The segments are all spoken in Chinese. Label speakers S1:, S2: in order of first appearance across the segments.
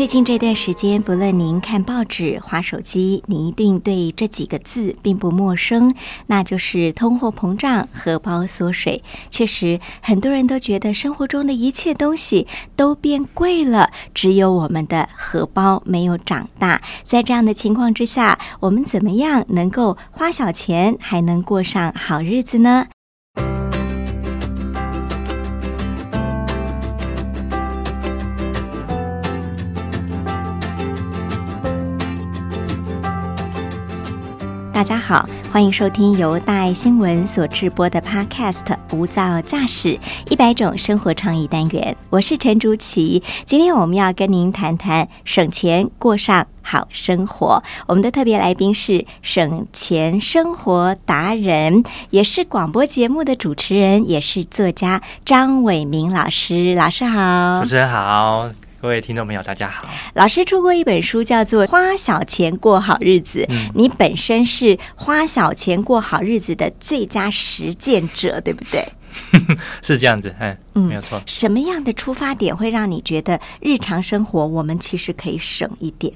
S1: 最近这段时间，不论您看报纸、划手机，你一定对这几个字并不陌生，那就是通货膨胀、荷包缩水。确实，很多人都觉得生活中的一切东西都变贵了，只有我们的荷包没有长大。在这样的情况之下，我们怎么样能够花小钱还能过上好日子呢？大家好，欢迎收听由大爱新闻所制播的 Podcast《无噪驾驶一百种生活创意单元》，我是陈竹琪。今天我们要跟您谈谈省钱过上好生活。我们的特别来宾是省钱生活达人，也是广播节目的主持人，也是作家张伟明老师。老师好，
S2: 主持人好。各位听众朋友，大家好。
S1: 老师出过一本书，叫做《花小钱过好日子》。你本身是花小钱过好日子的最佳实践者，对不对？
S2: 是这样子，嗯，没有错。
S1: 什么样的出发点会让你觉得日常生活我们其实可以省一点？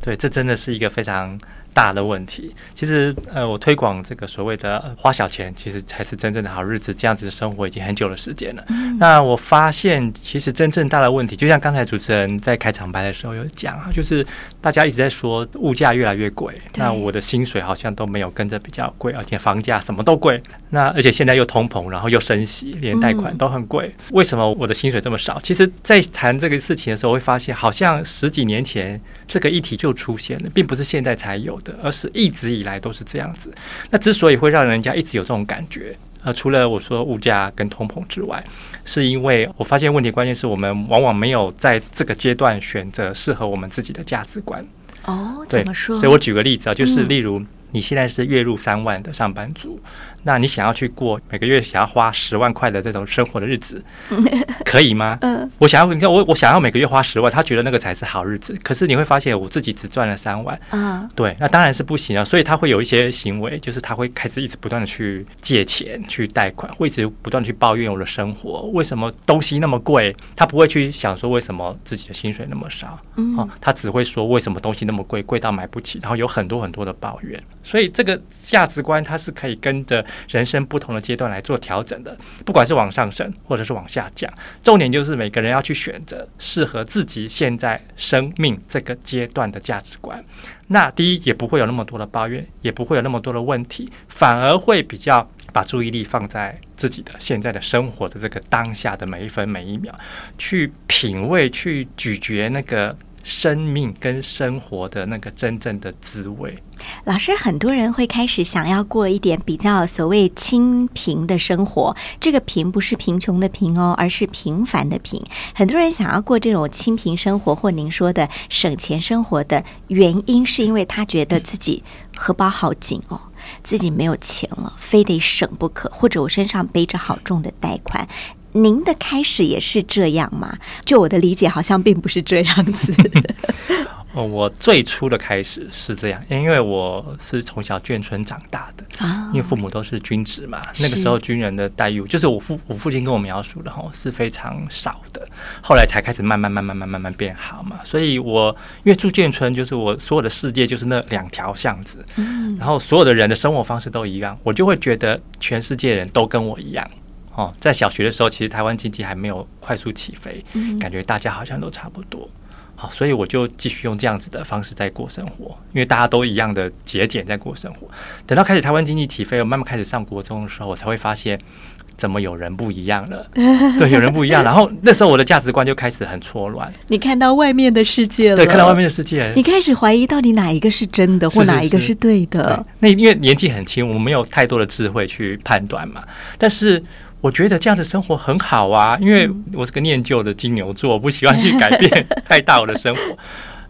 S2: 对，这真的是一个非常。大的问题，其实呃，我推广这个所谓的花小钱，其实才是真正的好日子。这样子的生活已经很久的时间了。那我发现，其实真正大的问题，就像刚才主持人在开场白的时候有讲啊，就是大家一直在说物价越来越贵，那我的薪水好像都没有跟着比较贵，而且房价什么都贵。那而且现在又通膨，然后又升息，连贷款都很贵。为什么我的薪水这么少？其实，在谈这个事情的时候，会发现好像十几年前这个议题就出现了，并不是现在才有。的，而是一直以来都是这样子。那之所以会让人家一直有这种感觉，呃，除了我说物价跟通膨之外，是因为我发现问题关键是我们往往没有在这个阶段选择适合我们自己的价值观。
S1: 哦，怎么说？
S2: 所以我举个例子啊，就是例如你现在是月入三万的上班族。那你想要去过每个月想要花十万块的这种生活的日子，可以吗？嗯，我想要，你看我我想要每个月花十万，他觉得那个才是好日子。可是你会发现我自己只赚了三万啊，对，那当然是不行啊。所以他会有一些行为，就是他会开始一直不断的去借钱、去贷款，会一直不断的去抱怨我的生活为什么东西那么贵。他不会去想说为什么自己的薪水那么少，嗯，他只会说为什么东西那么贵，贵到买不起，然后有很多很多的抱怨。所以这个价值观它是可以跟着。人生不同的阶段来做调整的，不管是往上升或者是往下降，重点就是每个人要去选择适合自己现在生命这个阶段的价值观。那第一也不会有那么多的抱怨，也不会有那么多的问题，反而会比较把注意力放在自己的现在的生活的这个当下的每一分每一秒，去品味、去咀嚼那个。生命跟生活的那个真正的滋味，
S1: 老师，很多人会开始想要过一点比较所谓清贫的生活。这个贫不是贫穷的贫哦，而是平凡的贫。很多人想要过这种清贫生活，或您说的省钱生活的原因，是因为他觉得自己荷包好紧哦，自己没有钱了，非得省不可，或者我身上背着好重的贷款。您的开始也是这样吗？就我的理解，好像并不是这样子。
S2: 哦，我最初的开始是这样，因为我是从小眷村长大的啊，因为父母都是军职嘛。那个时候军人的待遇，就是我父我父亲跟我描述的哈，是非常少的。后来才开始慢慢慢慢慢慢慢变好嘛。所以我因为住眷村，就是我所有的世界就是那两条巷子，嗯，然后所有的人的生活方式都一样，我就会觉得全世界人都跟我一样。哦，在小学的时候，其实台湾经济还没有快速起飞，感觉大家好像都差不多。好，所以我就继续用这样子的方式在过生活，因为大家都一样的节俭在过生活。等到开始台湾经济起飞，我慢慢开始上国中的时候，我才会发现怎么有人不一样了。对，有人不一样。然后那时候我的价值观就开始很错乱。
S1: 你看到外面的世界了，
S2: 对，看到外面的世界，
S1: 你开始怀疑到底哪一个是真的，或哪一个是对的。
S2: 那因为年纪很轻，我们没有太多的智慧去判断嘛。但是。我觉得这样的生活很好啊，因为我是个念旧的金牛座，我不喜欢去改变 太大我的生活。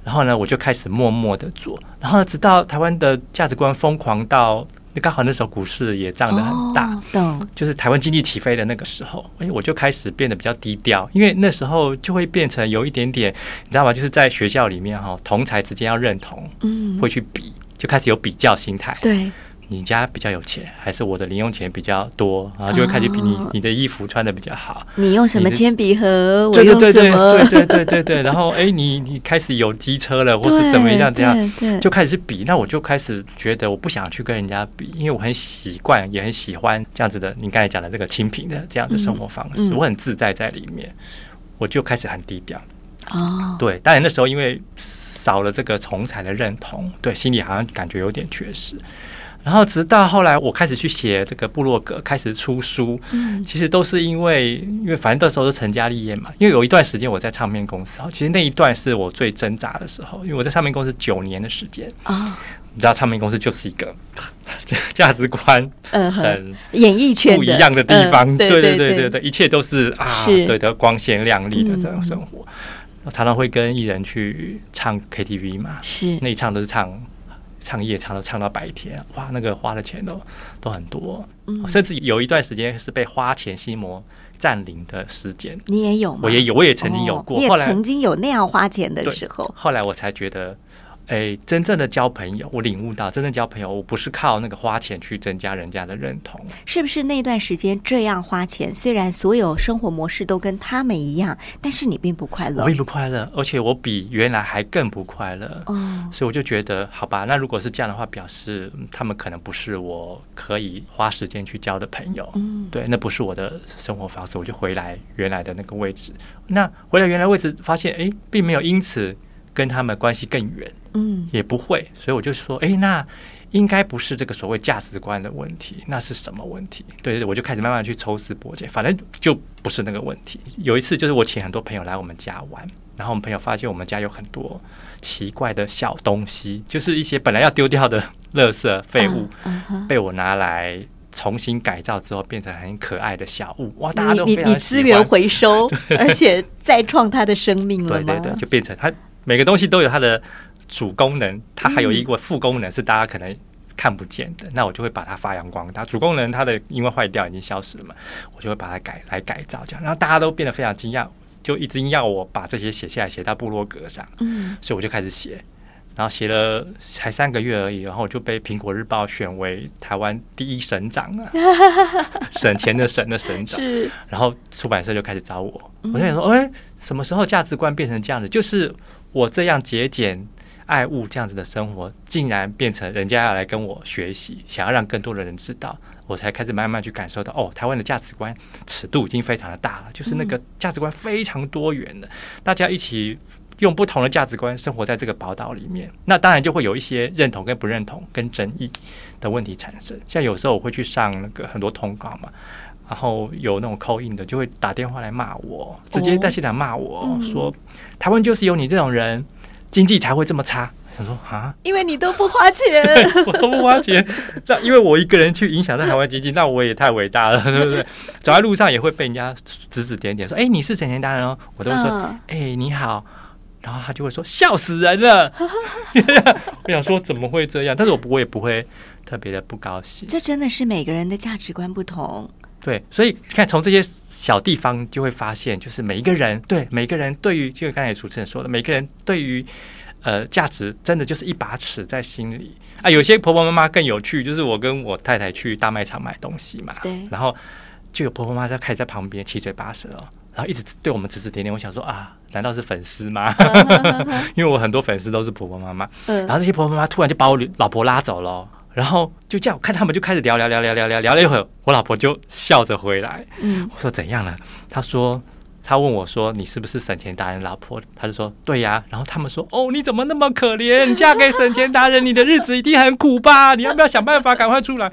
S2: 然后呢，我就开始默默的做。然后呢，直到台湾的价值观疯狂到那刚好那时候股市也涨得很大，
S1: 懂？
S2: 就是台湾经济起飞的那个时候，哎，我就开始变得比较低调，因为那时候就会变成有一点点，你知道吗？就是在学校里面哈，同才之间要认同，嗯，会去比，就开始有比较心态，
S1: 对。
S2: 你家比较有钱，还是我的零用钱比较多？然后就会开始比你你的衣服穿的比较好。
S1: 你用什么铅笔盒？我用什
S2: 么？对对对对对。然后哎，你你开始有机车了，或是怎么样？这样就开始比。那我就开始觉得我不想去跟人家比，因为我很习惯，也很喜欢这样子的。你刚才讲的这个清贫的这样的生活方式，我很自在在里面。我就开始很低调。哦，对。当然那时候因为少了这个从才的认同，对，心里好像感觉有点缺失。然后直到后来，我开始去写这个部落格，开始出书。嗯，其实都是因为，因为反正那时候是成家立业嘛。因为有一段时间我在唱片公司，其实那一段是我最挣扎的时候，因为我在唱片公司九年的时间啊。你知道，唱片公司就是一个 价值观很
S1: 演艺圈
S2: 不一样的地方。对对对对对，一切都是啊，对的光鲜亮丽的这种生活。我常常会跟艺人去唱 KTV 嘛，
S1: 是
S2: 那一唱都是唱。唱夜唱都唱到白天，哇，那个花的钱都都很多，嗯甚至有一段时间是被花钱心魔占领的时间。
S1: 你也有吗？
S2: 我也有，我也曾经有过。
S1: 你也曾经有那样花钱的时候。
S2: 后来我才觉得。哎，真正的交朋友，我领悟到，真正交朋友，我不是靠那个花钱去增加人家的认同。
S1: 是不是那段时间这样花钱，虽然所有生活模式都跟他们一样，但是你并不快乐。
S2: 我并不快乐，而且我比原来还更不快乐。哦，所以我就觉得，好吧，那如果是这样的话，表示他们可能不是我可以花时间去交的朋友。嗯，对，那不是我的生活方式，我就回来原来的那个位置。那回来原来位置，发现哎，并没有因此。跟他们关系更远，嗯，也不会，所以我就说，哎，那应该不是这个所谓价值观的问题，那是什么问题？对对，我就开始慢慢去抽丝剥茧，反正就不是那个问题。有一次，就是我请很多朋友来我们家玩，然后我们朋友发现我们家有很多奇怪的小东西，就是一些本来要丢掉的垃圾废物，被我拿来重新改造之后，变成很可爱的小物。哇，大家都
S1: 你你资源回收，而且再创它的生命了
S2: 吗？对对对，就变成它。每个东西都有它的主功能，它还有一个副功能是大家可能看不见的。那我就会把它发扬光大。主功能它的因为坏掉已经消失了嘛，我就会把它改来改造这样。然后大家都变得非常惊讶，就一直要我把这些写下来，写到部落格上。嗯，所以我就开始写，然后写了才三个月而已，然后我就被苹果日报选为台湾第一省长啊，省钱的省的省长。是，然后出版社就开始找我，我就想说，哎，什么时候价值观变成这样子？就是。我这样节俭爱物这样子的生活，竟然变成人家要来跟我学习，想要让更多的人知道，我才开始慢慢去感受到，哦，台湾的价值观尺度已经非常的大了，就是那个价值观非常多元的，大家一起用不同的价值观生活在这个宝岛里面，那当然就会有一些认同跟不认同跟争议的问题产生。像有时候我会去上那个很多通告嘛。然后有那种扣印的，就会打电话来骂我，直接在现场骂我说：“台湾就是有你这种人，经济才会这么差。”想说啊，
S1: 因为你都不花钱，
S2: 我都不花钱，那因为我一个人去影响到台湾经济，那我也太伟大了，对不对？走在路上也会被人家指指点点，说：“哎，你是省钱达人哦。”我都说：“哎，你好。”然后他就会说：“笑死人了。” 我想说怎么会这样？但是我我也不会特别的不高兴。
S1: 这真的是每个人的价值观不同。
S2: 对，所以看从这些小地方就会发现，就是每一个人对每个人对于，就刚才主持人说的，每个人对于呃价值真的就是一把尺在心里啊。有些婆婆妈妈更有趣，就是我跟我太太去大卖场买东西嘛，
S1: 对，
S2: 然后就有婆婆妈妈在开始在旁边七嘴八舌哦，然后一直对我们指指点点。我想说啊，难道是粉丝吗？因为我很多粉丝都是婆婆妈妈，然后这些婆婆妈妈突然就把我老婆拉走了。然后就这样，看他们就开始聊聊聊聊聊聊聊了一会儿，我老婆就笑着回来。嗯，我说怎样了？她说。他问我说：“你是不是省钱达人老婆？”他就说：“对呀。”然后他们说：“哦，你怎么那么可怜？嫁给省钱达人，你的日子一定很苦吧？你要不要想办法赶快出来？”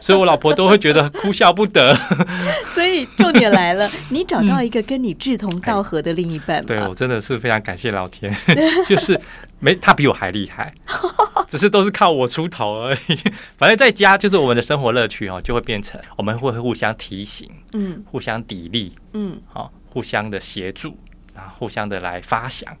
S2: 所以，我老婆都会觉得哭笑不得。
S1: 所以，重点来了，你找到一个跟你志同道合的另一半。
S2: 对我真的是非常感谢老天，就是没他比我还厉害，只是都是靠我出头而已。反正在家就是我们的生活乐趣哦，就会变成我们会互相提醒，嗯，互相砥砺，嗯，好。互相的协助啊，互相的来发想，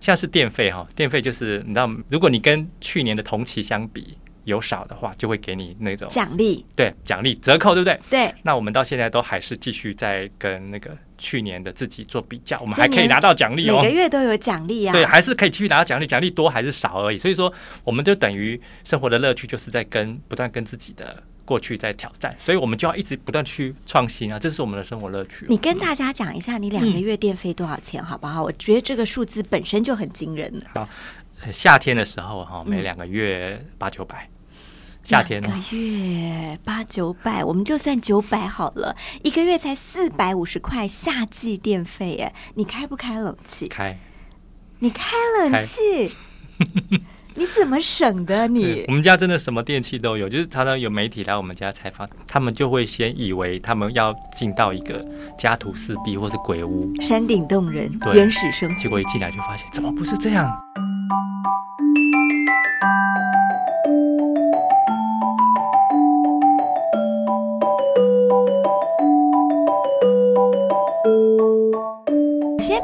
S2: 像是电费哈，电费就是你知道，如果你跟去年的同期相比，有少的话，就会给你那种
S1: 奖励，
S2: 对奖励折扣，对不对？
S1: 对。
S2: 那我们到现在都还是继续在跟那个去年的自己做比较，我们还可以拿到奖励
S1: 哦，每个月都有奖励啊。
S2: 对，还是可以继续拿到奖励，奖励多还是少而已。所以说，我们就等于生活的乐趣就是在跟不断跟自己的过去在挑战，所以我们就要一直不断去创新啊，这是我们的生活乐趣。
S1: 你跟大家讲一下，你两个月电费多少钱，好不好？我觉得这个数字本身就很惊人了。
S2: 好，夏天的时候哈，每两个月八九百。夏天一
S1: 个月八九百，我们就算九百好了，一个月才四百五十块夏季电费哎，你开不开冷气？
S2: 开，
S1: 你开冷气？你怎么省的？你
S2: 我们家真的什么电器都有，就是常常有媒体来我们家采访，他们就会先以为他们要进到一个家徒四壁或是鬼屋，
S1: 山顶洞人，原始生活，
S2: 结果一进来就发现怎么不是这样。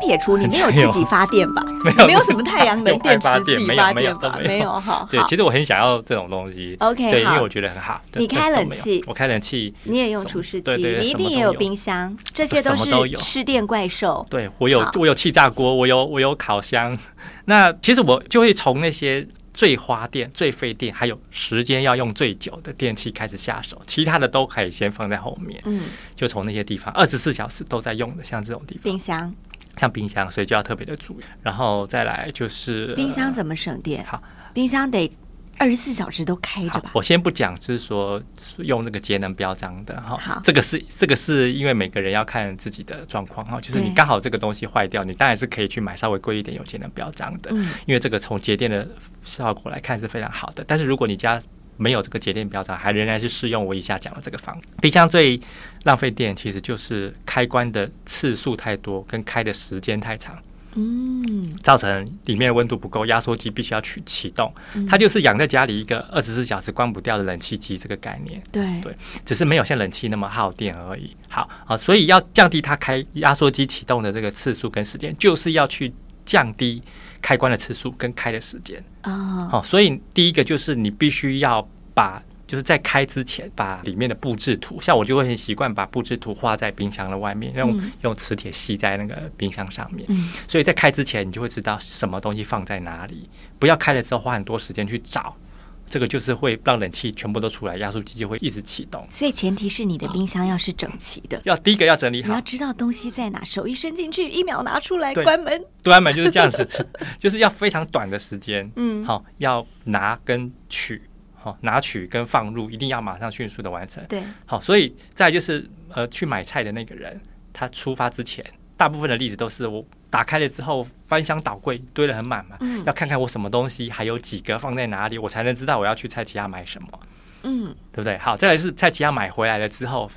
S1: 撇除你没有自己发电吧？
S2: 没有，
S1: 没有什么太阳能 电池自己发电
S2: 吧？
S1: 没有哈。
S2: 对，其实我很想要这种东西。
S1: OK，
S2: 对，因为我觉得很好。
S1: 你开冷气，
S2: 我开冷气，
S1: 你也用除湿机，
S2: 你
S1: 一定也有冰箱，这些都是吃电怪兽。
S2: 对我有，我有气炸锅，我有我有烤箱。那其实我就会从那些最花电、最费电，还有时间要用最久的电器开始下手，其他的都可以先放在后面。嗯，就从那些地方二十四小时都在用的，像这种地方，
S1: 冰箱。
S2: 像冰箱，所以就要特别的注意。然后再来就是
S1: 冰箱怎么省电？
S2: 好，
S1: 冰箱得二十四小时都开着吧。
S2: 我先不讲，就是说用那个节能标章的哈。
S1: 好，
S2: 这个是这个是因为每个人要看自己的状况哈。就是你刚好这个东西坏掉，你当然是可以去买稍微贵一点有节能标章的。嗯，因为这个从节电的效果来看是非常好的。但是如果你家没有这个节电标章，还仍然是适用我以下讲的这个方。冰箱最浪费电，其实就是开关的次数太多，跟开的时间太长，嗯，造成里面的温度不够，压缩机必须要去启动。它就是养在家里一个二十四小时关不掉的冷气机这个概念。
S1: 对
S2: 对，只是没有像冷气那么耗电而已。好啊，所以要降低它开压缩机启动的这个次数跟时间，就是要去降低。开关的次数跟开的时间。啊，好，所以第一个就是你必须要把，就是在开之前把里面的布置图，像我就会很习惯把布置图画在冰箱的外面，用用磁铁吸在那个冰箱上面，所以在开之前你就会知道什么东西放在哪里，不要开了之后花很多时间去找。这个就是会让冷气全部都出来，压缩机就会一直启动。
S1: 所以前提是你的冰箱要是整齐的，
S2: 要第一个要整理好，
S1: 你要知道东西在哪，手一伸进去，一秒拿出来，关门，
S2: 关门就是这样子，就是要非常短的时间，嗯，好，要拿跟取，好，拿取跟放入，一定要马上迅速的完成，
S1: 对，
S2: 好，所以再就是呃，去买菜的那个人，他出发之前，大部分的例子都是我。打开了之后，翻箱倒柜堆得很满嘛，要看看我什么东西还有几个放在哪里，我才能知道我要去菜奇亚买什么，嗯，对不对？好，再来是菜奇亚买回来了之后，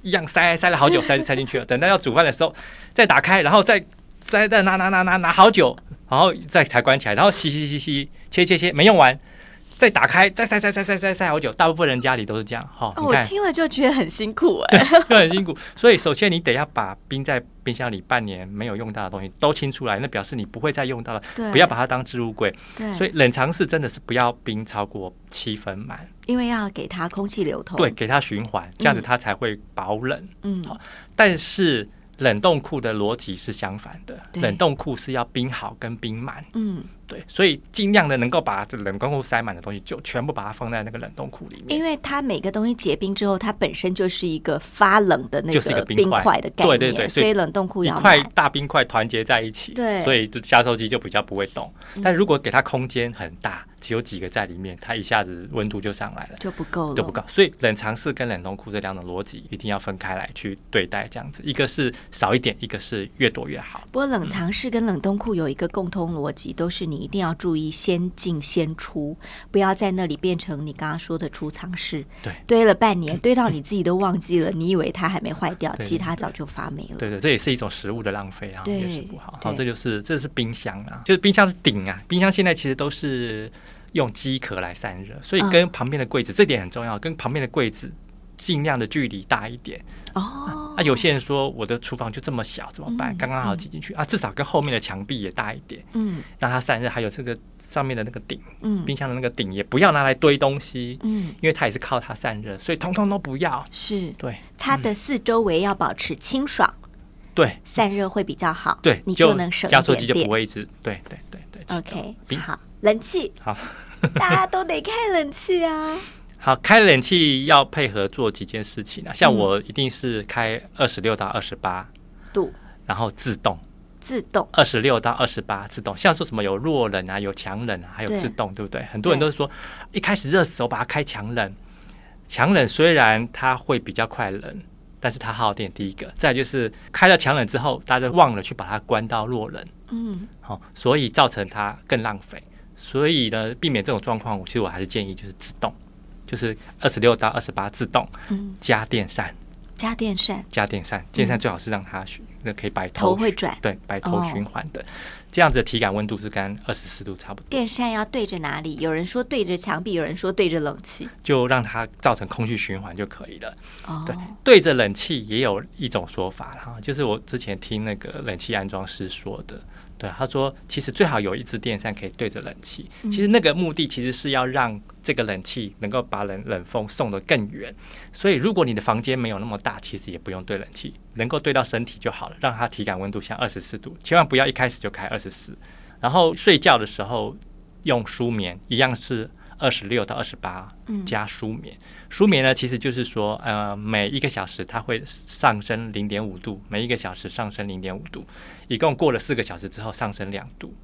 S2: 一样塞塞了好久，塞塞进去了，等到要煮饭的时候再打开，然后再塞再拿拿拿拿拿好久，然后再才关起来，然后洗洗洗洗切切切没用完。再打开，再塞塞塞塞塞塞好久，大部分人家里都是这样。哈，
S1: 我听了就觉得很辛苦哎，就
S2: 很辛苦。所以首先你得要把冰在冰箱里半年没有用到的东西都清出来，那表示你不会再用到了。不要把它当置物柜。
S1: 对，
S2: 所以冷藏室真的是不要冰超过七分满，
S1: 因为要给它空气流通，
S2: 对，给它循环，这样子它才会保冷。嗯，好，但是。冷冻库的逻辑是相反的，冷冻库是要冰好跟冰满，嗯，对，所以尽量的能够把这冷冻库塞满的东西，就全部把它放在那个冷冻库里面。
S1: 因为它每个东西结冰之后，它本身就是一个发冷的那
S2: 个
S1: 冰块的概念，
S2: 对对对，
S1: 所以冷冻库一
S2: 块大冰块团结在一起，
S1: 对，
S2: 所以就加收机就比较不会动。但如果给它空间很大。只有几个在里面，它一下子温度就上来了，
S1: 就不够了，
S2: 就不够。所以冷藏室跟冷冻库这两种逻辑一定要分开来去对待，这样子，一个是少一点，一个是越多越好。
S1: 不过冷藏室跟冷冻库有一个共通逻辑，都是你一定要注意先进先出，不要在那里变成你刚刚说的储藏室。
S2: 对，
S1: 堆了半年，堆到你自己都忘记了，你以为它还没坏掉，其实它早就发霉了。
S2: 对对，这也是一种食物的浪费啊，也是不好。好，这就是这是冰箱啊，就是冰箱是顶啊，冰箱现在其实都是。用机壳来散热，所以跟旁边的柜子这点很重要，跟旁边的柜子尽量的距离大一点。哦。啊，有些人说我的厨房就这么小，怎么办？
S1: 嗯
S2: 刚刚好挤进去啊，至少跟后面的墙壁也大一点，
S1: 嗯
S2: 让它散热。还有这个上面的那个顶，
S1: 嗯
S2: 冰箱的那个顶也不要拿来堆东西，
S1: 嗯，
S2: 因为它也是靠它散热，所以通通都不要。
S1: 是
S2: 对
S1: 它的四周围要保持清爽，
S2: 对
S1: 散热会比较好。
S2: 对，
S1: 你就能省一
S2: 加速器就不。会一直对对对对。
S1: OK，
S2: 冰
S1: 好，冷气
S2: 好。
S1: 大家都得开冷气啊。
S2: 好，开冷气要配合做几件事情啊，像
S1: 嗯
S2: 我一定是开二十六到二十八，
S1: 度。
S2: 然后自动。
S1: 自动。
S2: 二十六到二十八自动，像说什么有弱冷啊，有强冷啊，还有自动，对。不对？很多人都是说一开始热死我把它开强冷，强冷虽然它会比较快冷，但是它耗电第一个，再就是开了强冷之后，大家忘了去把它关到弱冷，
S1: 嗯。
S2: 好、所以造成它更浪费。所以呢，避免这种状况，其实我还是建议就是自动，就是二十六到二十八自动
S1: 嗯，
S2: 加电扇，
S1: 加电扇。
S2: 加电扇，电扇最好是让它循那可以摆头
S1: 头会转，
S2: 对摆头
S1: 哦。
S2: 循环的，这样子的体感温度是跟二十四度差不多，
S1: 电扇要对着哪里？有人说对着墙壁，有人说对着冷气。
S2: 就让它造成空气循环就可以了。
S1: 哦，
S2: 对，对着冷气也有一种说法哈，就是我之前听那个冷气安装师说的，对，他说其实最好有一支电扇可以对着冷气，
S1: 嗯
S2: 其实那个目的其实是要让这个冷气能够把冷冷风送得更远，所以如果你的房间没有那么大，其实也不用对冷气，能够对到身体就好了，让它体感温度像二十四度，千万不要一开始就开二十四，然后睡觉的时候用舒眠一样是。二十六到二十八
S1: 嗯。
S2: 加舒眠，舒眠呢，其实就是说，呃，每一个小时它会上升零点五度，每一个小时上升零点五度，一共过了四个小时之后上升两度。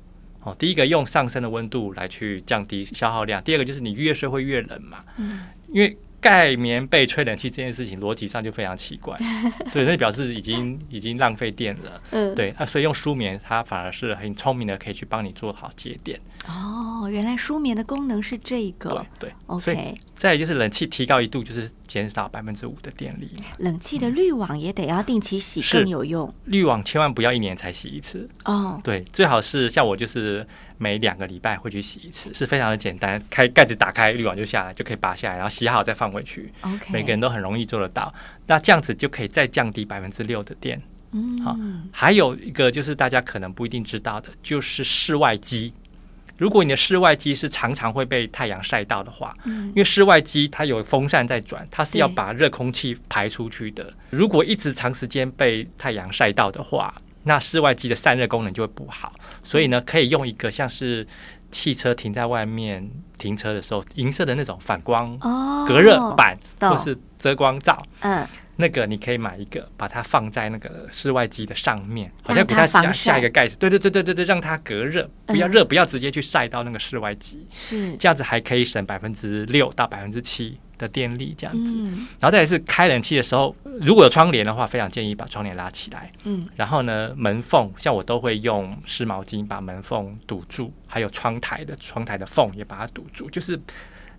S2: 哦，第一个用上升的温度来去降低消耗量，第二个就是你越睡会越冷嘛，
S1: 嗯。
S2: 因为盖棉被吹冷气这件事情逻辑上就非常奇怪，对，那表示已经已经浪费电了，
S1: 嗯，
S2: 对，那所以用舒眠它反而是很聪明的，可以去帮你做好节电，
S1: 哦，原来舒眠的功能是这
S2: 对
S1: 个。
S2: 对，所以
S1: OK，
S2: 再来就是冷气提高一度，就是减少百分之五的电力。
S1: 冷气的滤网也得要定期洗，更有用。
S2: 滤网千万不要一年才洗一次，
S1: 哦。
S2: 对，最好是像我就是每两个礼拜会去洗一次，是非常的简单，开盖子打开，滤网就下来，就可以拔下来，然后洗好再放回去
S1: ，OK，
S2: 每个人都很容易做得到。那这样子就可以再降低百分之六的电。好
S1: 嗯，
S2: 还有一个就是大家可能不一定知道的，就是室外机。如果你的室外机是常常会被太阳晒到的话，
S1: 嗯
S2: 因为室外机它有风扇在转，它是要把热空气排出去的。如果一直长时间被太阳晒到的话，那室外机的散热功能就会不好。所以呢，可以用一个像是汽车停在外面停车的时候，银色的那种反光
S1: 哦，
S2: 隔热板
S1: 懂
S2: 或是遮光罩，
S1: 嗯，
S2: 那个你可以买一个，把它放在那个室外机的上面，好像给它加下一个盖子。对对对对对对，让它隔热，不要
S1: 嗯
S2: 热，不要直接去晒到那个室外机。
S1: 是
S2: 这样子还可以省百分之六到百分之七的电力，这样子。
S1: 嗯
S2: 然后再来是开冷气的时候，如果有窗帘的话，非常建议把窗帘拉起来。
S1: 嗯
S2: 然后呢，门缝像我都会用湿毛巾把门缝堵住，还有窗台的窗台的缝也把它堵住，就是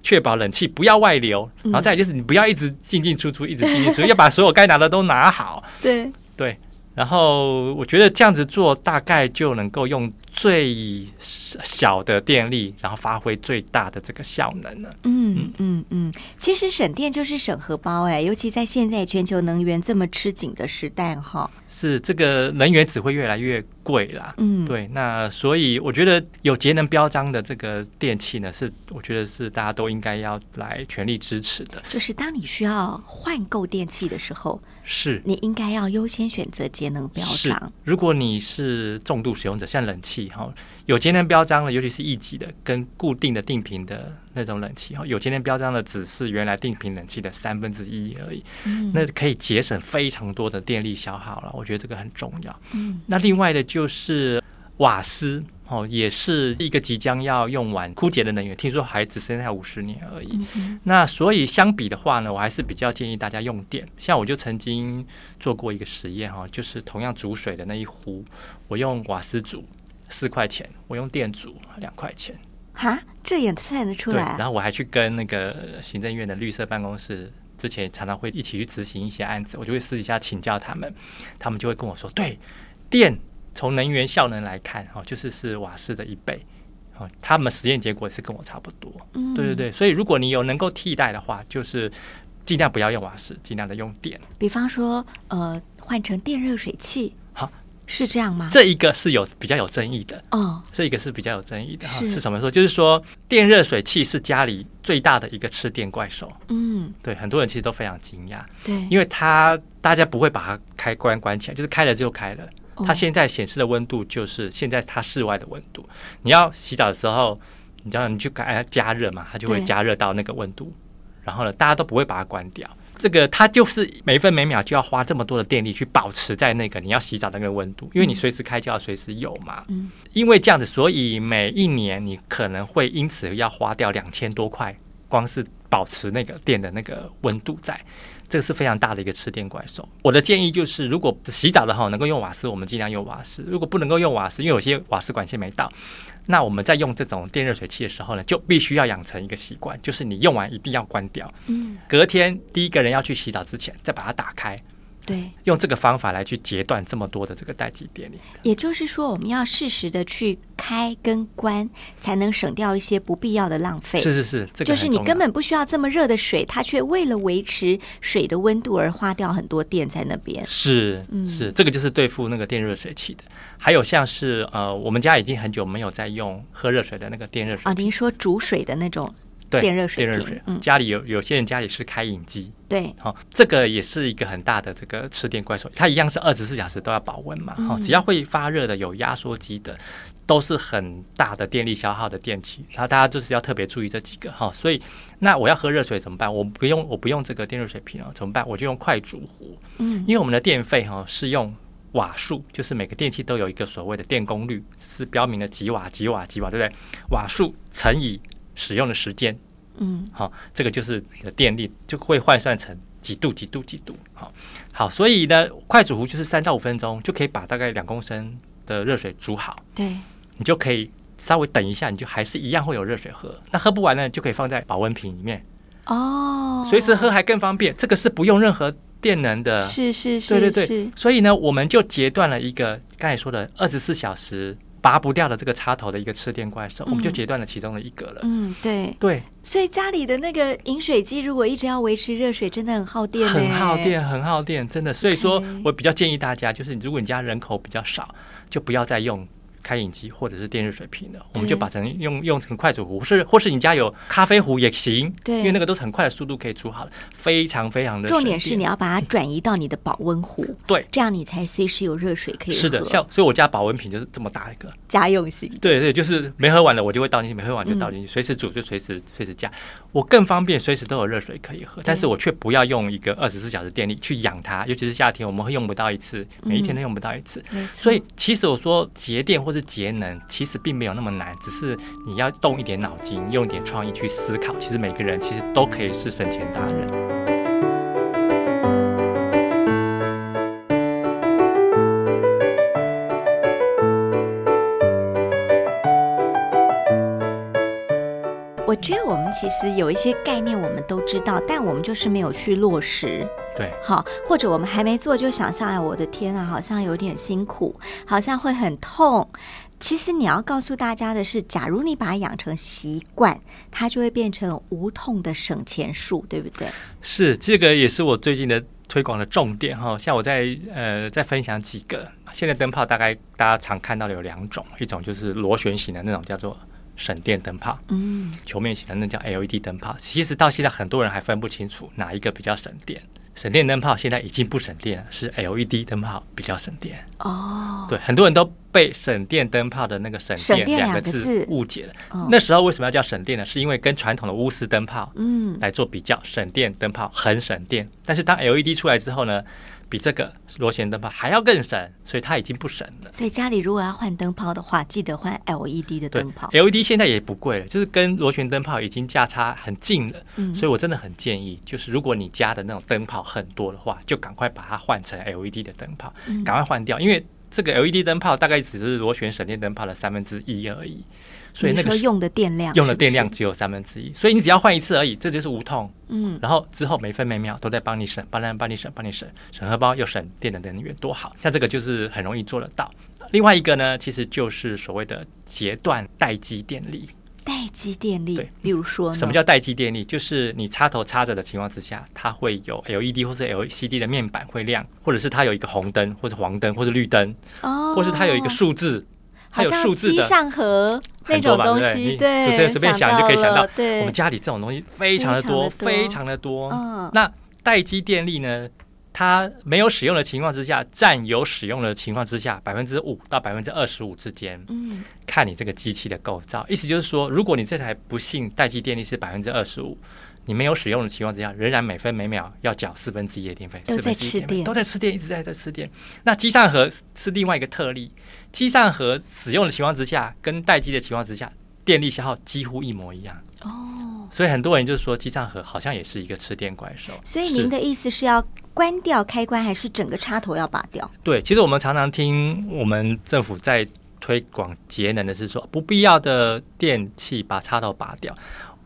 S2: 确保冷气不要外流。然后再来就是你不要一直进进出出，一直进进出出，要把所有该拿的都拿好。
S1: 对，
S2: 对，然后我觉得这样子做大概就能够用最小的电力，然后发挥最大的这个效能了。
S1: 嗯嗯嗯，其实省电就是省荷包哎，尤其在现在全球能源这么吃紧的时代哈。
S2: 是这个能源只会越来越贵啦。
S1: 嗯，
S2: 对，那所以我觉得有节能标章的这个电器呢，是我觉得是大家都应该要来全力支持的。
S1: 就是当你需要换购电器的时候，
S2: 是
S1: 你应该要优先选择节能标
S2: 是
S1: 章。，
S2: 如果你是重度使用者，像冷气哈，有节能标章的，尤其是一级的跟固定的定频的那种冷气哈，有节能标章的只是原来定频冷气的三分之一而已，
S1: 嗯
S2: 那可以节省非常多的电力消耗了。我觉得这个很重要。
S1: 嗯
S2: 那另外的就是瓦斯哦，也是一个即将要用完枯竭的能源，听说还只剩下五十年而已。
S1: 嗯
S2: 那所以相比的话呢，我还是比较建议大家用电。像我就曾经做过一个实验哈，就是同样煮水的那一壶，我用瓦斯煮四块钱，我用电煮两块钱。
S1: 哈，这也算得出
S2: 对，
S1: 来啊。
S2: 然后我还去跟那个行政院的绿色办公室。之前常常会一起去执行一些案子，我就会私底下请教他们，他们就会跟我说，对，电从能源效能来看，哦，就是是瓦斯的一倍，哦，他们实验结果也是跟我差不多，
S1: 嗯
S2: 对对对，所以如果你有能够替代的话，就是尽量不要用瓦斯，尽量的用电。
S1: 比方说，呃，换成电热水器。
S2: 好，
S1: 是这样吗？
S2: 这一个是有比较有争议的。
S1: 哦，
S2: 这一个是比较有争议的哈，
S1: 是
S2: 是什么说？就是说电热水器是家里最大的一个吃电怪兽。
S1: 嗯，
S2: 对，很多人其实都非常惊讶，
S1: 对，
S2: 因为它大家不会把它开关关起来，就是开了就开了。
S1: 哦
S2: 它现在显示的温度就是现在它室外的温度。你要洗澡的时候，你知道你去给它加热嘛，它就会加热到那个温度。然后呢，大家都不会把它关掉。这个它就是每分每秒就要花这么多的电力去保持在那个你要洗澡的那个温度，因为你随时开就要随时有嘛。
S1: 嗯，
S2: 因为这样子，所以每一年你可能会因此要花掉两千多块，光是保持那个电的那个温度在。这个是非常大的一个吃电怪兽。我的建议就是，如果洗澡的话能够用瓦斯，我们尽量用瓦斯；如果不能够用瓦斯，因为有些瓦斯管线没到，那我们在用这种电热水器的时候呢，就必须要养成一个习惯，就是你用完一定要关掉。
S1: 嗯，
S2: 隔天第一个人要去洗澡之前，再把它打开，
S1: 对，
S2: 用这个方法来去截断这么多的这个待机电力。
S1: 也就是说，我们要适时的去开跟关，才能省掉一些不必要的浪费。
S2: 是是是，这个
S1: 就是你根本不需要这么热的水，它却为了维持水的温度而花掉很多电在那边。
S2: 是
S1: 嗯
S2: 是，这个就是对付那个电热水器的。还有像是呃，我们家已经很久没有在用喝热水的那个电热水
S1: 啊，您说煮水的那种，
S2: 对
S1: 电热水瓶
S2: 电热水，
S1: 嗯
S2: 家里有有些人家里是开饮机，
S1: 对，
S2: 好、这个也是一个很大的这个吃电怪兽，它一样是二十四小时都要保温嘛，哈、
S1: 嗯
S2: 只要会发热的有压缩机的，都是很大的电力消耗的电器，然后大家就是要特别注意这几个哈、所以那我要喝热水怎么办？我不用我不用这个电热水瓶哦，怎么办？我就用快煮壶，
S1: 嗯
S2: 因为我们的电费哈、是用瓦数，就是每个电器都有一个所谓的电功率，是标明了几瓦几瓦几瓦，对不对？瓦数乘以使用的时间，
S1: 嗯
S2: 好、这个就是你的电力就会换算成几度几度几度。好，好，所以呢，快煮壶就是三到五分钟就可以把大概两公升的热水煮好，
S1: 对，
S2: 你就可以稍微等一下，你就还是一样会有热水喝。那喝不完呢，就可以放在保温瓶里面，
S1: 哦，
S2: 随时喝还更方便。这个是不用任何电能的。
S1: 是是是，
S2: 对对对，所以呢，我们就截断了一个刚才说的二十四小时拔不掉的这个插头的一个吃电怪兽，我们就
S1: 嗯
S2: 截断了其中的一个了。
S1: 嗯对，
S2: 对，
S1: 所以家里的那个饮水机如果一直要维持热水，真的很耗电，
S2: 很耗。电，很耗电，真的。所以说我比较建议大家，就是如果你家人口比较少，就不要再用开饮机或者是电热水瓶的，我们就把它用用成快煮壶，是或是你家有咖啡壶也行，
S1: 对。
S2: 因为那个都是很快的速度可以煮好了，非常非常的。
S1: 重点是你要把它转移到你的保温壶，
S2: 对。
S1: 这样你才随时有热水可以喝。
S2: 是的，像所以我家保温瓶就是这么大一个，
S1: 家用型。
S2: 对对，就是没喝完了我就会倒进去，没喝完就倒
S1: 嗯
S2: 进去，随时煮就随时随时加，我更方便，随时都有热水可以喝，但是我却不要用一个二十四小时电力去养它，尤其是夏天我们会用不到一次，每一天都用不到一次，所以其实我说节电或是节能，其实并没有那么难，只是你要动一点脑筋，用一点创意去思考。其实每个人其实都可以是省钱达人。
S1: 我觉得我们其实有一些概念我们都知道，但我们就是没有去落实。
S2: 对，
S1: 好，或者我们还没做就想象，哎，我的天啊，好像有点辛苦，好像会很痛。其实你要告诉大家的是，假如你把它养成习惯，它就会变成无痛的省钱术，对不对？
S2: 是这个也是我最近的推广的重点哈。像我在呃再分享几个，现在灯泡大概大家常看到的有两种，一种就是螺旋形的那种叫做省电灯泡，
S1: 嗯，
S2: 球面型的那叫 LED 灯泡。其实到现在很多人还分不清楚哪一个比较省电。省电灯泡现在已经不省电了，是 LED 灯泡比较省电。
S1: 哦，
S2: 对，很多人都被省电灯泡的那个省
S1: 省电
S2: 电两个
S1: 字
S2: 字误解了。
S1: 哦
S2: 那时候为什么要叫省电呢？是因为跟传统的钨丝灯泡
S1: 嗯，
S2: 来做比较，省电灯泡很省电。但是当 LED 出来之后呢，比这个螺旋灯泡还要更省，所以它已经不省了。
S1: 所以家里如果要换灯泡的话，记得换 LED 的灯泡。
S2: ，LED 现在也不贵了，就是跟螺旋灯泡已经价差很近了。
S1: 嗯
S2: 所以我真的很建议，就是如果你家的那种灯泡很多的话，就赶快把它换成 LED 的灯泡，
S1: 嗯
S2: 赶快换掉，因为这个 LED 灯泡大概只是螺旋省电灯泡的三分之一而已，所以那个
S1: 用的电量，
S2: 用的电量只有三分之一，所以你只要换一次而已，这就是无痛。
S1: 嗯，
S2: 然后之后每分每秒都在帮你省，帮人帮你省，帮你省，省荷包又省电的能源，多好！像这个就是很容易做得到。另外一个呢，其实就是所谓的截断待机电力。
S1: 待机电力
S2: 对，
S1: 比如说
S2: 什么叫待机电力？就是你插头插着的情况之下，它会有 LED 或是 LCD 的面板会亮，或者是它有一个红灯，或者黄灯，或者绿灯，
S1: 哦，
S2: 或是它有一个数字，它有数字的。
S1: 机上盒那种东西，
S2: 对不对？你
S1: 对，
S2: 就随随便想就可以想到，
S1: 对，
S2: 我们家里这种东西非常的多，
S1: 非常
S2: 的多。
S1: 嗯
S2: 那待机电力呢？它没有使用的情况之下，占有使用的情况之下，百分之五到百分之二十五之间，
S1: 嗯
S2: 看你这个机器的构造。意思就是说，如果你这台不幸待机电力是百分之二十五，你没有使用的情况之下，仍然每分每秒要缴四分之一的电费，
S1: 都在
S2: 四分之一电费
S1: 吃电
S2: 都在吃电，一直在在吃电。那机上盒是另外一个特例，机上盒使用的情况之下，跟待机的情况之下，电力消耗几乎一模一样。
S1: 哦，
S2: 所以很多人就说机上盒好像也是一个吃电怪兽。
S1: 所以您的意思是要关掉开关，还是整个插头要拔掉？
S2: 对，其实我们常常听我们政府在推广节能的是说，不必要的电器把插头拔掉。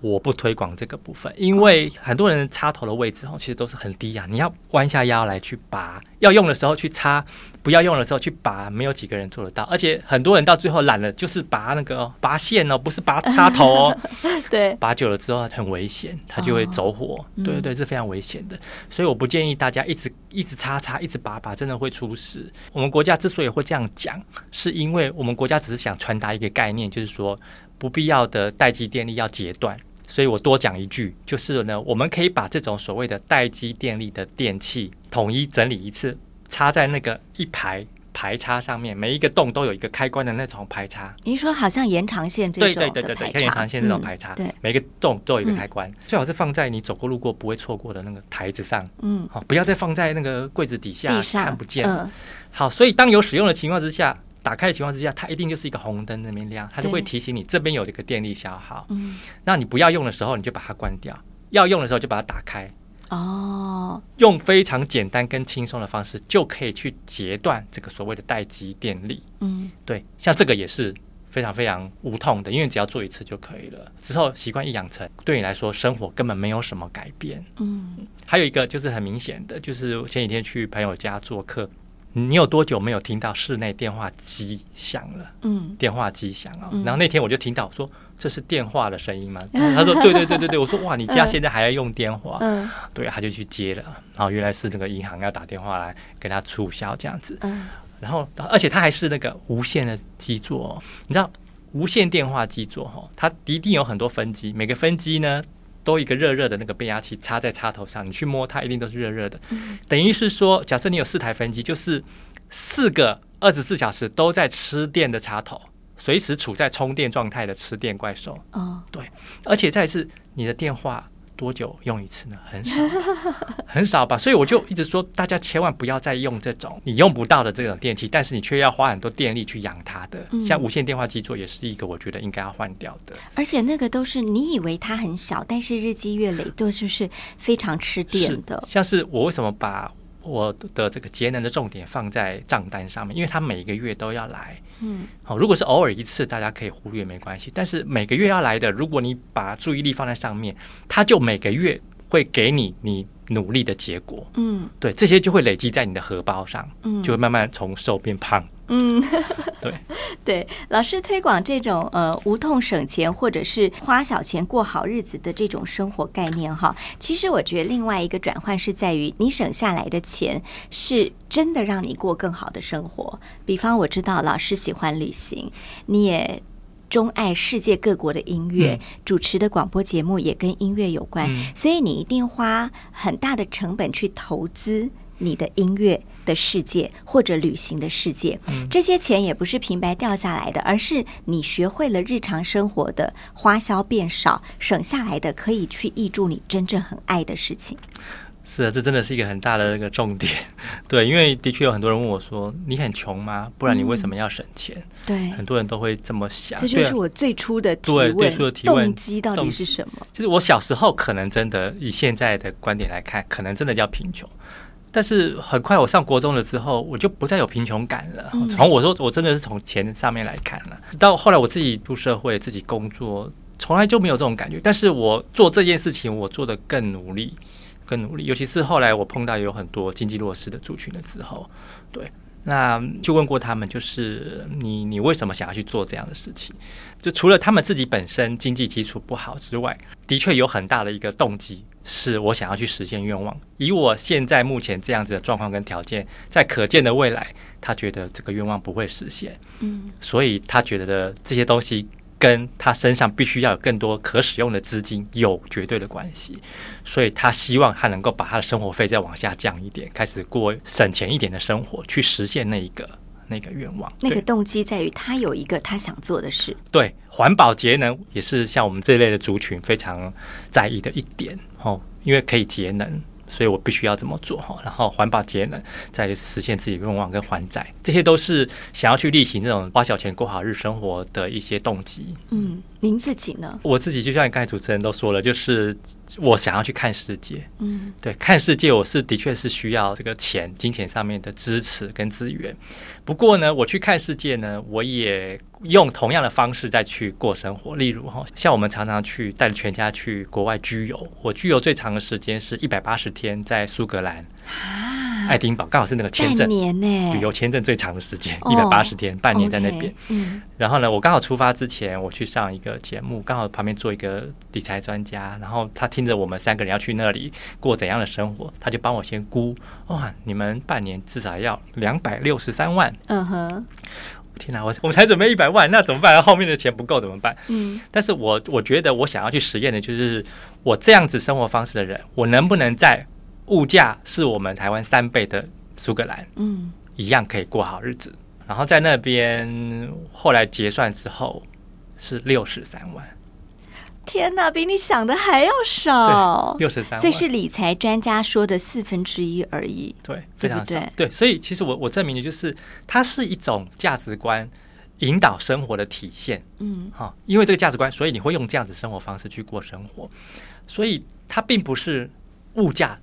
S2: 我不推广这个部分，因为很多人插头的位置哦，其实都是很低啊，你要弯下腰来去拔，要用的时候去插，不要用的时候去拔，没有几个人做得到。而且很多人到最后懒了，就是拔那个、哦、拔线哦，不是拔插头哦，
S1: 对，
S2: 拔久了之后很危险，它就会走火。
S1: 嗯
S2: 对对对，是非常危险的。所以我不建议大家一直一直插插，一直拔拔，真的会出事。我们国家之所以会这样讲，是因为我们国家只是想传达一个概念，就是说不必要的待机电力要截断。所以我多讲一句，就是呢，我们可以把这种所谓的待机电力的电器统一整理一次，插在那个一排排插上面，每一个洞都有一个开关的那种排插。
S1: 您说好像延长线这种
S2: 对对对对，
S1: 对
S2: 像延长线这种
S1: 嗯
S2: 排插，
S1: 对，
S2: 每个洞都有一个开关，最好是放在你走过路过不会错过的那个台子上，
S1: 嗯，
S2: 好，不要再放在那个柜子底下
S1: 地
S2: 看不见。
S1: 嗯。
S2: 好，所以当有使用的情况之下，打开的情况之下，它一定就是一个红灯那边亮，它就会提醒你这边有这个电力消耗。
S1: 嗯，
S2: 那你不要用的时候，你就把它关掉；要用的时候就把它打开。
S1: 哦，
S2: 用非常简单跟轻松的方式，就可以去截断这个所谓的待机电力。
S1: 嗯
S2: 对，像这个也是非常非常无痛的，因为只要做一次就可以了。之后习惯一养成，对你来说生活根本没有什么改变。
S1: 嗯，
S2: 还有一个就是很明显的，就是前几天去朋友家做客，你有多久没有听到室内电话机响了？
S1: 嗯，
S2: 电话机响啊、
S1: 嗯。
S2: 然后那天我就听到说这是电话的声音吗？他说对对对对对，我说哇，你家现在还要用电话？
S1: 嗯。
S2: 对，他就去接了，然后原来是那个银行要打电话来给他促销这样子，
S1: 嗯，
S2: 然后而且他还是那个无线的机座、哦，你知道无线电话机座哈、哦，它一定有很多分机，每个分机呢都一个热热的那个变压器插在插头上，你去摸它一定都是热热的，
S1: 嗯。
S2: 等于是说，假设你有四台分机，就是四个二十四小时都在吃电的插头，随时处在充电状态的吃电怪兽。
S1: 哦，
S2: 而且再一次，你的电话多久用一次呢？很少，很少吧。所以我就一直说，大家千万不要再用这种你用不到的这种电器，但是你却要花很多电力去养它的。
S1: 嗯
S2: 像无线电话机座也是一个我觉得应该要换掉的。
S1: 而且那个都是你以为它很小，但是日积月累都就是非常吃电的。
S2: 像是我为什么把我的这个节能的重点放在账单上面，因为他每个月都要来。
S1: 嗯
S2: 好，如果是偶尔一次，大家可以忽略没关系。但是每个月要来的，如果你把注意力放在上面，他就每个月会给你你努力的结果。
S1: 嗯
S2: 对，这些就会累积在你的荷包上，
S1: 嗯，
S2: 就会慢慢从瘦变胖。
S1: 嗯，
S2: 对
S1: 对，老师推广这种呃无痛省钱或者是花小钱过好日子的这种生活概念哈，其实我觉得另外一个转换是在于你省下来的钱是真的让你过更好的生活。比方我知道老师喜欢旅行，你也。钟爱世界各国的音乐，
S2: 嗯
S1: 主持的广播节目也跟音乐有关，
S2: 嗯
S1: 所以你一定花很大的成本去投资你的音乐的世界或者旅行的世界。
S2: 嗯
S1: 这些钱也不是平白掉下来的，而是你学会了日常生活的花销变少，省下来的可以去挹注你真正很爱的事情。
S2: 是啊，这真的是一个很大的那个重点。对，因为的确有很多人问我说：“你很穷吗？不然你为什么要省钱？”
S1: 对，
S2: 很多人都会这么想。
S1: 这就是我最初的提
S2: 对
S1: 问，
S2: 最初的提问
S1: 动机到底是什么？
S2: 就是我小时候可能真的以现在的观点来看，可能真的叫贫穷。但是很快我上国中了之后，我就不再有贫穷感了。
S1: 嗯
S2: 从我说我真的是从钱上面来看了，到后来我自己出社会，自己工作，从来就没有这种感觉。但是我做这件事情，我做的更努力，更努力。尤其是后来我碰到有很多经济弱势的族群了之后，对，那就问过他们，就是你你为什么想要去做这样的事情？就除了他们自己本身经济基础不好之外，的确有很大的一个动机，是我想要去实现愿望。以我现在目前这样子的状况跟条件，在可见的未来，他觉得这个愿望不会实现。嗯，所以他觉得的这些东西。跟他身上必须要有更多可使用的资金有绝对的关系，所以他希望他能够把他的生活费再往下降一点，开始过省钱一点的生活，去实现那一个那个愿望。
S1: 那个动机在于他有一个他想做的事。
S2: 对，环保节能也是像我们这一类的族群非常在意的一点哦，因为可以节能。所以我必须要这么做哈，然后环保节能，再实现自己愿望跟还债，这些都是想要去例行这种花小钱过好日生活的一些动机。
S1: 嗯，您自己呢？
S2: 我自己就像你刚才主持人都说了，就是我想要去看世界。嗯，对，看世界我是的确是需要这个钱、金钱上面的支持跟资源。不过呢，我去看世界呢，我也。用同样的方式再去过生活，例如哈，像我们常常去带着全家去国外居游。我居游最长的时间是一百八十天，在苏格兰啊，爱丁堡，刚好是那个签证
S1: 年呢，
S2: 旅游签证最长的时间，一百八十天，半年在那边。嗯，然后呢，我刚好出发之前，我去上一个节目，刚好旁边做一个理财专家，然后他听着我们三个人要去那里过怎样的生活，他就帮我先估，哇，你们半年至少要两百六十三万。嗯哼。天哪，我 我们才准备一百万，那怎么办？后面的钱不够怎么办？嗯，但是我我觉得我想要去实验的就是，我这样子生活方式的人，我能不能在物价是我们台湾三倍的苏格兰，嗯，一样可以过好日子？然后在那边后来结算之后是六十三万。
S1: 天哪，比你想的还要少，
S2: 六十三，
S1: 这是理财专家说的四分之一而已。
S2: 对，非常少。对，所以其实我我证明的就是，它是一种价值观引导生活的体现。嗯，哈，因为这个价值观，所以你会用这样子生活方式去过生活。所以它并不是物价，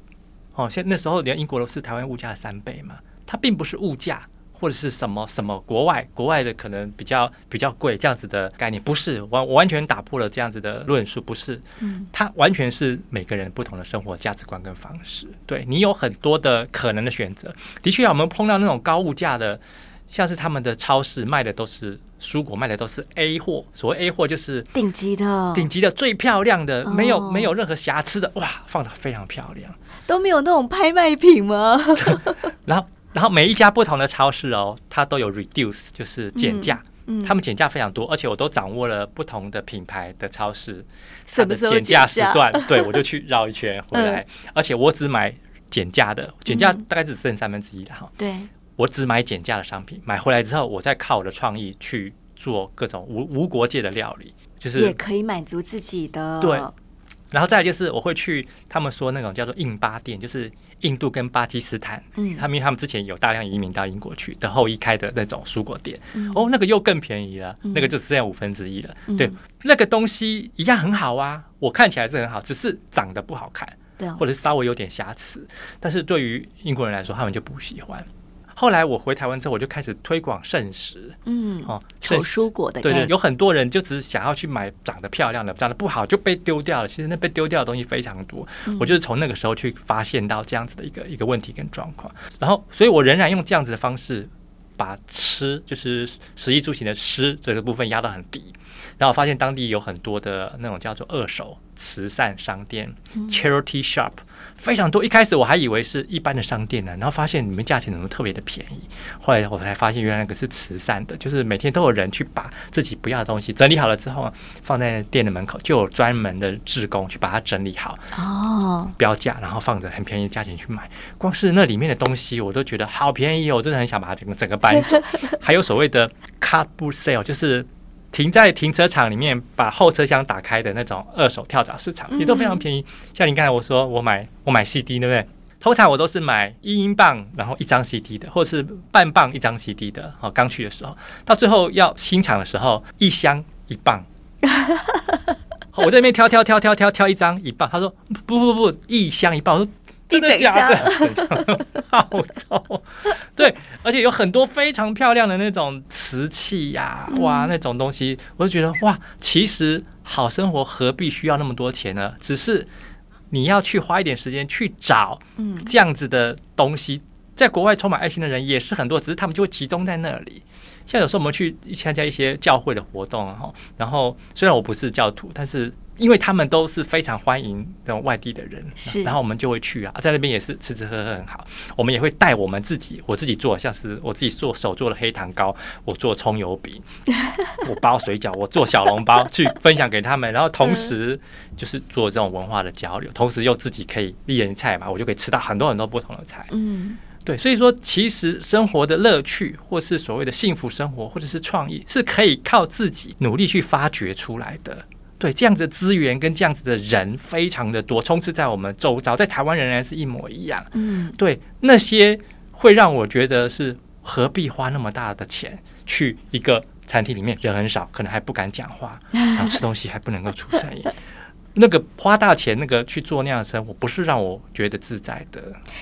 S2: 哦，像那时候连英国都是台湾物价的三倍嘛，它并不是物价。或者是什么什么国外国外的可能比较比较贵这样子的概念，不是完完全打破了这样子的论述，不是，嗯，它完全是每个人不同的生活价值观跟方式。对你有很多的可能的选择。的确，我们碰到那种高物价的，像是他们的超市卖的都是蔬果，卖的都是 A 货。所谓 A 货就是
S1: 顶级的，
S2: 顶级的最漂亮的，没有没有任何瑕疵的，哇，放的非常漂亮，
S1: 都没有那种拍卖品吗？
S2: 然后。然后每一家不同的超市哦，它都有 reduce，就是减价。嗯，他们减价非常多，而且我都掌握了不同的品牌的超市
S1: 它的
S2: 减价时段。对，我就去绕一圈回来，而且我只买减价的，减价大概只剩三分之一的哈。
S1: 对，
S2: 我只买减价的商品，买回来之后，我再靠我的创意去做各种无无国界的料理，就是
S1: 也可以满足自己的。
S2: 对，然后再就是我会去他们说那种叫做印巴店，就是。印度跟巴基斯坦，嗯，他们他们之前有大量移民到英国去的后裔开的那种蔬果店，哦，那个又更便宜了，那个就只剩下五分之一了。对，那个东西一样很好啊，我看起来是很好，只是长得不好看，
S1: 对，
S2: 或者是稍微有点瑕疵。但是对于英国人来说，他们就不喜欢。后来我回台湾之后，我就开始推广圣食，
S1: 嗯，哦，炒蔬果的，
S2: 对对，有很多人就只是想要去买长得漂亮的，长得不好就被丢掉了。其实那被丢掉的东西非常多，我就是从那个时候去发现到这样子的一个一个问题跟状况。然后，所以我仍然用这样子的方式把吃，就是食衣住行的吃这个部分压到很低。然后发现当地有很多的那种叫做二手慈善商店 （charity shop）。非常多，一开始我还以为是一般的商店呢，然后发现你们价钱怎么特别的便宜。后来我才发现，原来那个是慈善的，就是每天都有人去把自己不要的东西整理好了之后，放在店的门口，就有专门的志工去把它整理好，哦，标价，然后放着很便宜的价钱去买。光是那里面的东西，我都觉得好便宜哦，我真的很想把它整个整个搬走。还有所谓的 car boot sale，就是。停在停车场里面，把后车厢打开的那种二手跳蚤市场，也都非常便宜。像你刚才我说，我买我买 CD，对不对？通常我都是买一英镑，然后一张 CD 的，或者是半磅一张 CD 的。哦，刚去的时候，到最后要清场的时候，一箱一磅。我在那边挑挑挑挑挑挑一张一磅，他说不不不，一箱一磅。我说。真的假的？好丑！对，而且有很多非常漂亮的那种瓷器呀，哇，那种东西，我就觉得哇，其实好生活何必需要那么多钱呢？只是你要去花一点时间去找，嗯，这样子的东西，在国外充满爱心的人也是很多，只是他们就会集中在那里。像有时候我们去参加一些教会的活动哈，然后虽然我不是教徒，但是。因为他们都是非常欢迎这种外地的人，
S1: 是，
S2: 然后我们就会去啊，在那边也是吃吃喝喝很好。我们也会带我们自己，我自己做，像是我自己做手做的黑糖糕，我做葱油饼，我包水饺，我做小笼包，去分享给他们。然后同时就是做这种文化的交流，同时又自己可以一人菜嘛，我就可以吃到很多很多不同的菜。嗯，对，所以说其实生活的乐趣，或是所谓的幸福生活，或者是创意，是可以靠自己努力去发掘出来的。对，这样子的资源跟这样子的人非常的多，充斥在我们周遭，在台湾仍然是一模一样。嗯，对，那些会让我觉得是何必花那么大的钱去一个餐厅里面，人很少，可能还不敢讲话，然后吃东西还不能够出声音。那个花大钱那个去做那样的生活，不是让我觉得自在的。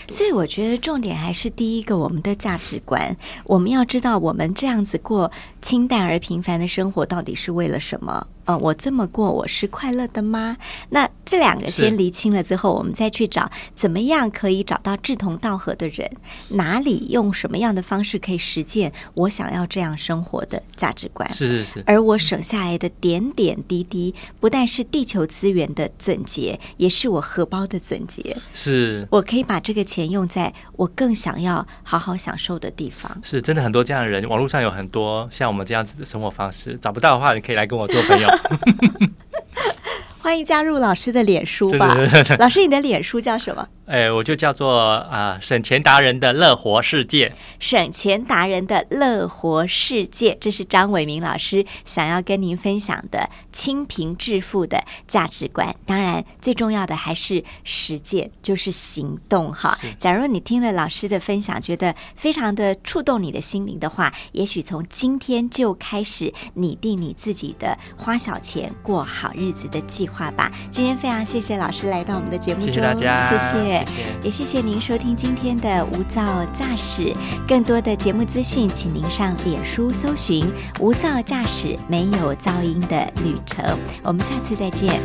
S1: 所以我觉得重点还是第一个，我们的价值观，我们要知道我们这样子过清淡而平凡的生活，到底是为了什么。呃，我这么过，我是快乐的吗？那这两个先厘清了之后，我们再去找怎么样可以找到志同道合的人，哪里用什么样的方式可以实践我想要这样生活的价值观？
S2: 是是是。
S1: 而我省下来的点点滴滴，不但是地球资源的总结，也是我荷包的总结。
S2: 是，
S1: 我可以把这个钱用在我更想要好好享受的地方。
S2: 是，真的很多这样的人，网络上有很多像我们这样子的生活方式，找不到的话，你可以来跟我做朋友。
S1: 欢迎加入老师的脸书吧，老师，你的脸书叫什么？
S2: 哎，我就叫做啊，省钱达人的乐活世界。
S1: 省钱达人的乐活世界，这是张伟明老师想要跟您分享的清贫致富的价值观。当然，最重要的还是实践，就是行动哈。假如你听了老师的分享，觉得非常的触动你的心灵的话，也许从今天就开始拟定你自己的花小钱过好日子的计划吧。今天非常谢谢老师来到我们的节目中，谢谢
S2: 大家，
S1: 谢谢也谢谢您收听今天的无噪驾驶。更多的节目资讯，请您上脸书搜寻“无噪驾驶”，没有噪音的旅程。我们下次再见。